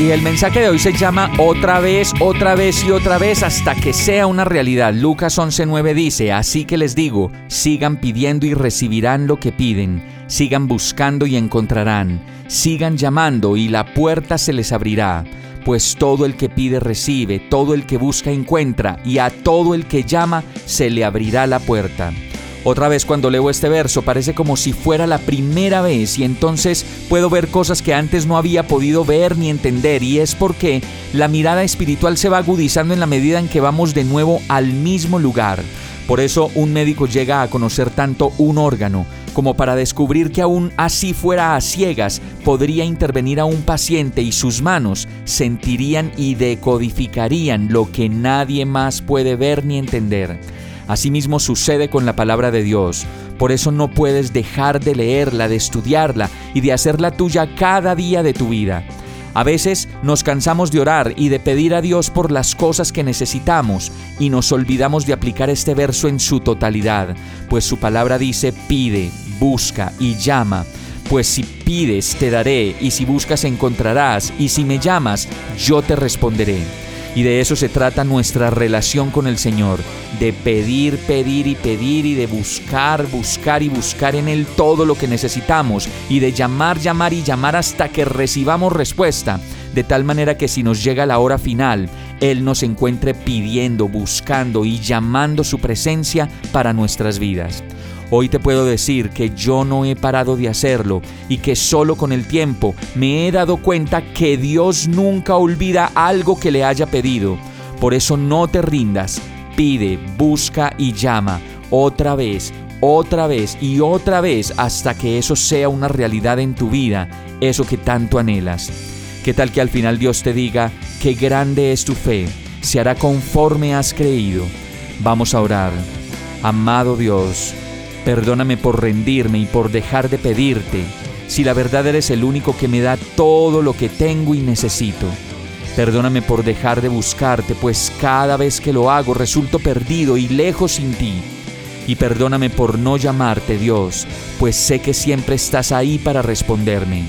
Y el mensaje de hoy se llama Otra vez, otra vez y otra vez hasta que sea una realidad. Lucas 11:9 dice, Así que les digo, sigan pidiendo y recibirán lo que piden, sigan buscando y encontrarán, sigan llamando y la puerta se les abrirá. Pues todo el que pide recibe, todo el que busca encuentra, y a todo el que llama se le abrirá la puerta. Otra vez cuando leo este verso parece como si fuera la primera vez y entonces puedo ver cosas que antes no había podido ver ni entender y es porque la mirada espiritual se va agudizando en la medida en que vamos de nuevo al mismo lugar. Por eso un médico llega a conocer tanto un órgano como para descubrir que aún así fuera a ciegas podría intervenir a un paciente y sus manos sentirían y decodificarían lo que nadie más puede ver ni entender. Asimismo sucede con la palabra de Dios. Por eso no puedes dejar de leerla, de estudiarla y de hacerla tuya cada día de tu vida. A veces nos cansamos de orar y de pedir a Dios por las cosas que necesitamos y nos olvidamos de aplicar este verso en su totalidad, pues su palabra dice pide, busca y llama. Pues si pides te daré y si buscas encontrarás y si me llamas yo te responderé. Y de eso se trata nuestra relación con el Señor, de pedir, pedir y pedir y de buscar, buscar y buscar en Él todo lo que necesitamos y de llamar, llamar y llamar hasta que recibamos respuesta, de tal manera que si nos llega la hora final, Él nos encuentre pidiendo, buscando y llamando su presencia para nuestras vidas. Hoy te puedo decir que yo no he parado de hacerlo y que solo con el tiempo me he dado cuenta que Dios nunca olvida algo que le haya pedido. Por eso no te rindas, pide, busca y llama otra vez, otra vez y otra vez hasta que eso sea una realidad en tu vida, eso que tanto anhelas. ¿Qué tal que al final Dios te diga, qué grande es tu fe, se hará conforme has creído? Vamos a orar. Amado Dios, Perdóname por rendirme y por dejar de pedirte, si la verdad eres el único que me da todo lo que tengo y necesito. Perdóname por dejar de buscarte, pues cada vez que lo hago resulto perdido y lejos sin ti. Y perdóname por no llamarte Dios, pues sé que siempre estás ahí para responderme.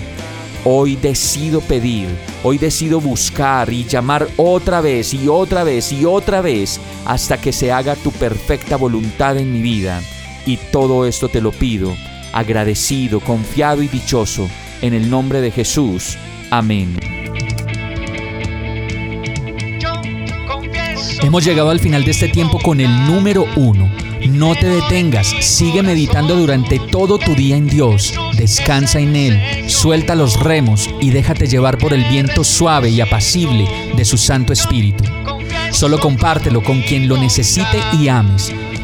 Hoy decido pedir, hoy decido buscar y llamar otra vez y otra vez y otra vez hasta que se haga tu perfecta voluntad en mi vida. Y todo esto te lo pido, agradecido, confiado y dichoso, en el nombre de Jesús. Amén. Hemos llegado al final de este tiempo con el número uno. No te detengas, sigue meditando durante todo tu día en Dios, descansa en Él, suelta los remos y déjate llevar por el viento suave y apacible de su Santo Espíritu. Solo compártelo con quien lo necesite y ames